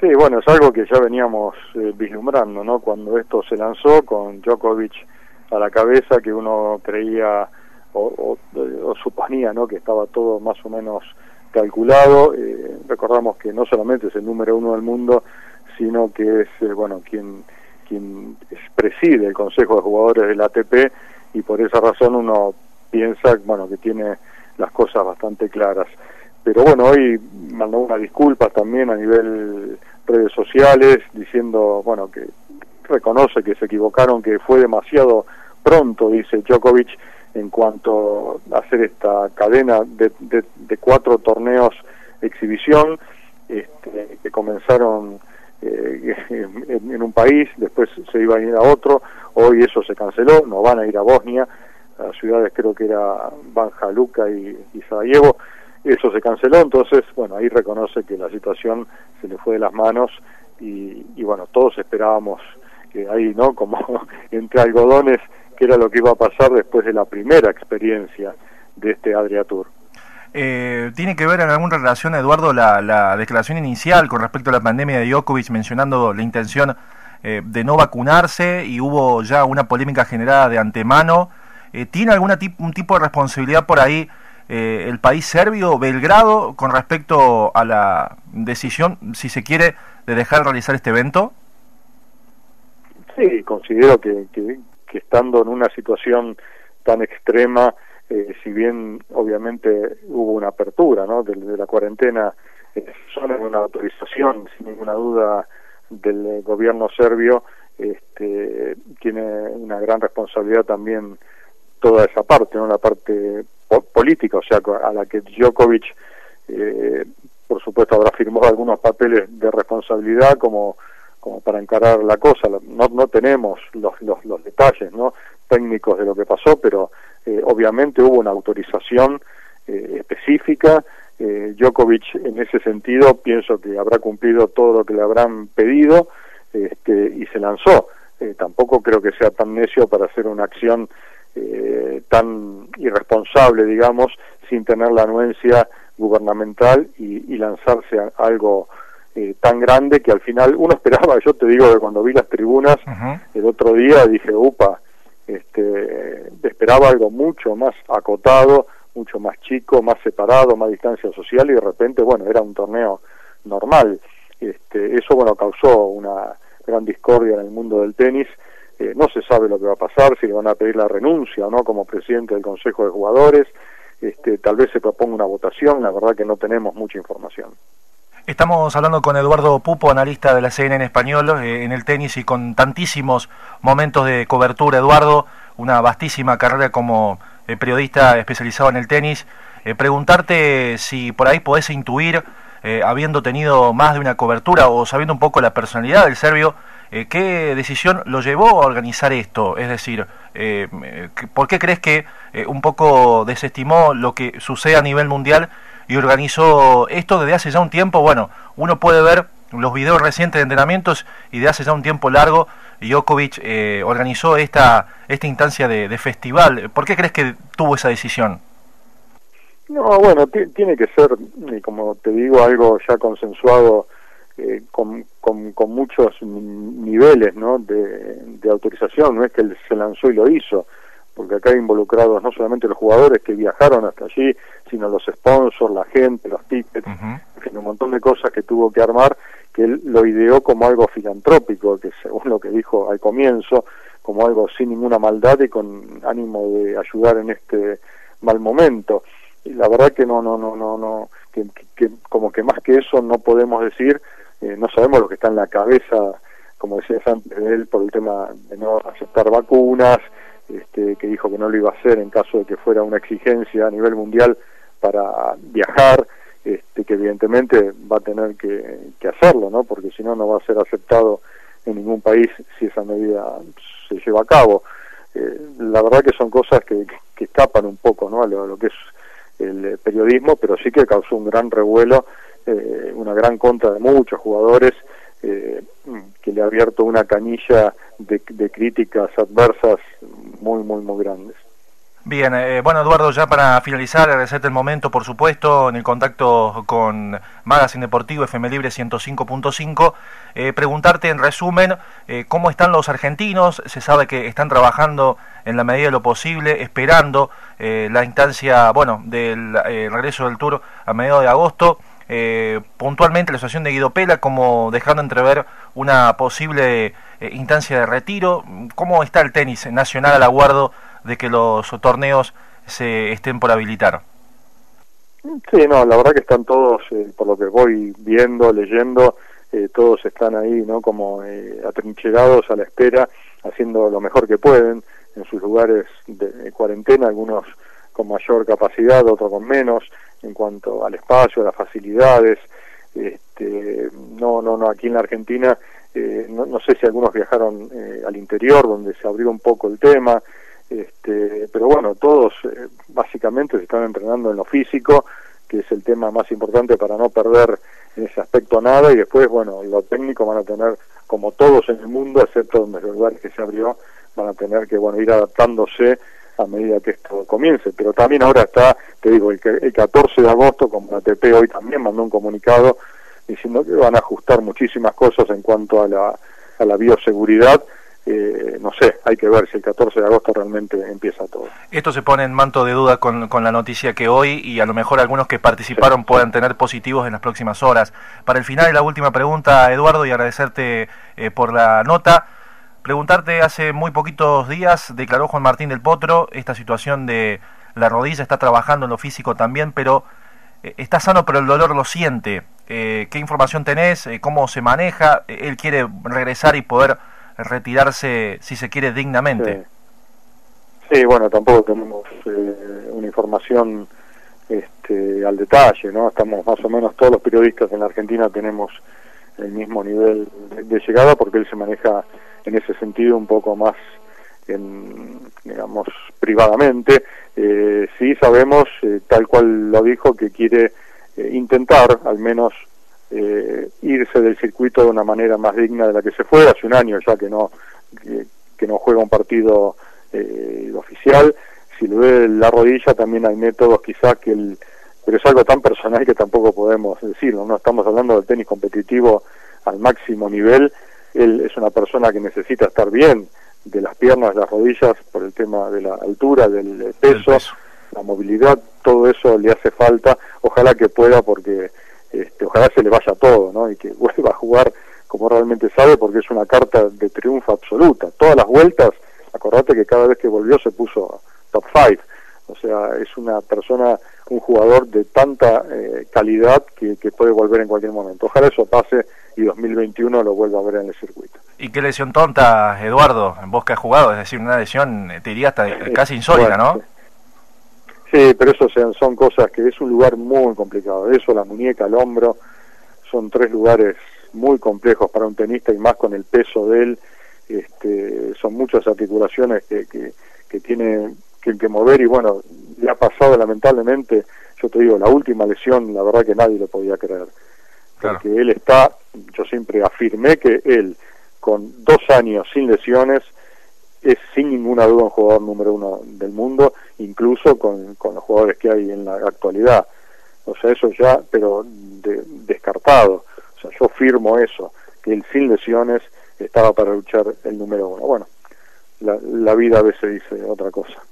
Sí, bueno, es algo que ya veníamos eh, vislumbrando, ¿no? Cuando esto se lanzó con Djokovic a la cabeza, que uno creía o, suponía, ¿no? Que estaba todo más o menos calculado. Eh, recordamos que no solamente es el número uno del mundo, sino que es, eh, bueno, quien quien preside el Consejo de Jugadores del ATP y por esa razón uno piensa, bueno, que tiene las cosas bastante claras. Pero bueno, hoy mandó unas disculpas también a nivel redes sociales diciendo, bueno, que reconoce que se equivocaron, que fue demasiado pronto, dice Djokovic, en cuanto a hacer esta cadena de, de, cuatro torneos exhibición este, que comenzaron eh, en, un país, después se iba a ir a otro, hoy eso se canceló, no van a ir a Bosnia, a ciudades creo que era Banja Luka y, y Sarajevo, eso se canceló, entonces, bueno, ahí reconoce que la situación se le fue de las manos y, y bueno, todos esperábamos que ahí, ¿no? Como entre algodones, que era lo que iba a pasar después de la primera experiencia de este Adria Tour. Eh, ¿Tiene que ver en alguna relación, Eduardo, la, la, declaración inicial con respecto a la pandemia de Djokovic mencionando la intención eh, de no vacunarse y hubo ya una polémica generada de antemano? Eh, ¿Tiene algún tipo de responsabilidad por ahí eh, el país serbio, Belgrado, con respecto a la decisión, si se quiere, de dejar de realizar este evento? Sí, considero que, estando en una situación tan extrema, eh, si bien obviamente hubo una apertura ¿no? de, la cuarentena, eh, solo una autorización, sin ninguna duda, del gobierno serbio, este, tiene una gran responsabilidad también toda esa parte, ¿no? la parte política, o sea, a la que Djokovic, eh, por supuesto, habrá firmado algunos papeles de responsabilidad como, como para encarar la cosa. No, no tenemos los, los, los detalles ¿no? técnicos de lo que pasó, pero eh, obviamente hubo una autorización eh, específica. Eh, Djokovic, en ese sentido, pienso que habrá cumplido todo lo que le habrán pedido este, y se lanzó. Eh, tampoco creo que sea tan necio para hacer una acción eh, tan irresponsable, digamos, sin tener la anuencia gubernamental y, lanzarse a algo eh, tan grande que al final uno esperaba, yo te digo que cuando vi las tribunas el otro día dije, upa, este, esperaba algo mucho más acotado, mucho más chico, más separado, más distancia social y de repente, bueno, era un torneo normal. Este, eso, bueno, causó una gran discordia en el mundo del tenis eh, no se sabe lo que va a pasar, si le van a pedir la renuncia o no como presidente del Consejo de Jugadores, este, tal vez se proponga una votación, la verdad que no tenemos mucha información. Estamos hablando con Eduardo Pupo, analista de la CNN en español, eh, en el tenis y con tantísimos momentos de cobertura. Eduardo, una vastísima carrera como eh, periodista especializado en el tenis. preguntarte si por ahí podés intuir, habiendo tenido más de una cobertura o sabiendo un poco la personalidad del serbio, eh, ¿Qué decisión lo llevó a organizar esto? Es decir, eh, ¿por qué crees que eh, un poco desestimó lo que sucede a nivel mundial y organizó esto desde hace ya un tiempo? Bueno, uno puede ver los videos recientes de entrenamientos y de hace ya un tiempo largo Djokovic organizó esta, esta instancia de, de, festival. ¿Por qué crees que tuvo esa decisión? No, bueno, tiene que ser, como te digo, algo ya consensuado eh, con, con, con, muchos niveles ¿no? de, de, autorización, no es que él se lanzó y lo hizo, porque acá hay involucrados no solamente los jugadores que viajaron hasta allí, sino los sponsors, la gente, los tickets, en fin, un montón de cosas que tuvo que armar, que él lo ideó como algo filantrópico, que según lo que dijo al comienzo, como algo sin ninguna maldad y con ánimo de ayudar en este mal momento. La verdad que no, no, no, no, no, que, que como que más que eso no podemos decir, eh, no sabemos lo que está en la cabeza, como decías antes de él, por el tema de no aceptar vacunas, este, que dijo que no lo iba a hacer en caso de que fuera una exigencia a nivel mundial para viajar, este, que evidentemente va a tener que, hacerlo, ¿no? porque si no, no va a ser aceptado en ningún país si esa medida se lleva a cabo. Eh, la verdad que son cosas que, que escapan un poco ¿no? a lo que es el periodismo, pero sí que causó un gran revuelo eh, una gran contra de muchos jugadores eh, que le ha abierto una canilla de, críticas adversas muy, muy, muy grandes. Bien, eh, bueno Eduardo, ya para finalizar, agradecerte el momento, por supuesto, en el contacto con Magazine Deportivo FM Libre 105.5, eh, preguntarte en resumen eh, cómo están los argentinos, se sabe que están trabajando en la medida de lo posible, esperando la instancia, bueno, del regreso del Tour a mediados de agosto, puntualmente la situación de Guido Pela, como dejando entrever una posible instancia de retiro, ¿cómo está el tenis nacional al aguardo? De que los torneos se estén por habilitar. Sí, no, la verdad que están todos, eh, por lo que voy viendo, leyendo, eh, todos están ahí, ¿no? Como eh, atrincherados a la espera, haciendo lo mejor que pueden en sus lugares de, cuarentena, algunos con mayor capacidad, otros con menos, en cuanto al espacio, a las facilidades. Este, no, no, no, aquí en la Argentina, no, no, sé si algunos viajaron al interior, donde se abrió un poco el tema, este, pero bueno, todos eh, básicamente se están entrenando en lo físico, que es el tema más importante para no perder en ese aspecto nada, y después, bueno, lo técnico van a tener, como todos en el mundo, excepto donde el lugar que se abrió, van a tener que, bueno, ir adaptándose a medida que esto comience. Pero también ahora está, te digo, el, el 14 de agosto, como la ATP hoy también mandó un comunicado diciendo que van a ajustar muchísimas cosas en cuanto a la, a la bioseguridad, eh, no sé, hay que ver si el 14 de agosto realmente empieza todo. Esto se pone en manto de duda con, con la noticia que hoy y a lo mejor algunos que participaron puedan tener positivos en las próximas horas. Para el final y la última pregunta, Eduardo, y agradecerte eh, por la nota. Preguntarte, hace muy poquitos días declaró Juan Martín del Potro esta situación de la rodilla, está trabajando en lo físico también, pero eh, está sano pero el dolor lo siente. ¿Qué información tenés? ¿Cómo se maneja? ¿Él quiere regresar y poder retirarse, si se quiere, dignamente. Sí, bueno, tampoco tenemos eh, una información este, al detalle, ¿no? Estamos más o menos todos los periodistas en la Argentina tenemos el mismo nivel de, llegada porque él se maneja en ese sentido un poco más, en, digamos, privadamente. Eh, sí sabemos, eh, tal cual lo dijo, que quiere eh, intentar al menos eh, irse del circuito de una manera más digna de la que se fue hace un año ya que no que, no juega un partido eh, oficial. Si le ve la rodilla también hay métodos quizás que el pero es algo tan personal que tampoco podemos decirlo no estamos hablando del tenis competitivo al máximo nivel. Él es una persona que necesita estar bien de las piernas, de las rodillas, por el tema de la altura, del peso, la movilidad, todo eso le hace falta. Ojalá que pueda porque este, ojalá se le vaya todo, ¿no? Y que vuelva a jugar como realmente sabe, porque es una carta de triunfo absoluta. Todas las vueltas, acordate que cada vez que volvió se puso top five. O sea, es una persona, un jugador de tanta eh, calidad que, puede volver en cualquier momento. Ojalá eso pase y 2021 lo vuelva a ver en el circuito. ¿Y qué lesión tonta, Eduardo? Vos que has jugado, es decir, una lesión, te diría hasta casi insólita, ¿no? Sí, pero eso son cosas que es un lugar muy complicado. Eso, la muñeca, el hombro, son tres lugares muy complejos para un tenista y más con el peso de él. Este, son muchas articulaciones que, que, que tiene que, que, mover y bueno, le ha pasado lamentablemente, yo te digo, la última lesión, la verdad que nadie lo podía creer. Porque él está, yo siempre afirmé que él, con dos años sin lesiones, es sin ninguna duda un jugador número uno del mundo, incluso con, con los jugadores que hay en la actualidad. O sea, eso ya, pero descartado. O sea, yo firmo eso, que él sin lesiones estaba para luchar el número uno. Bueno, la, la vida a veces dice otra cosa.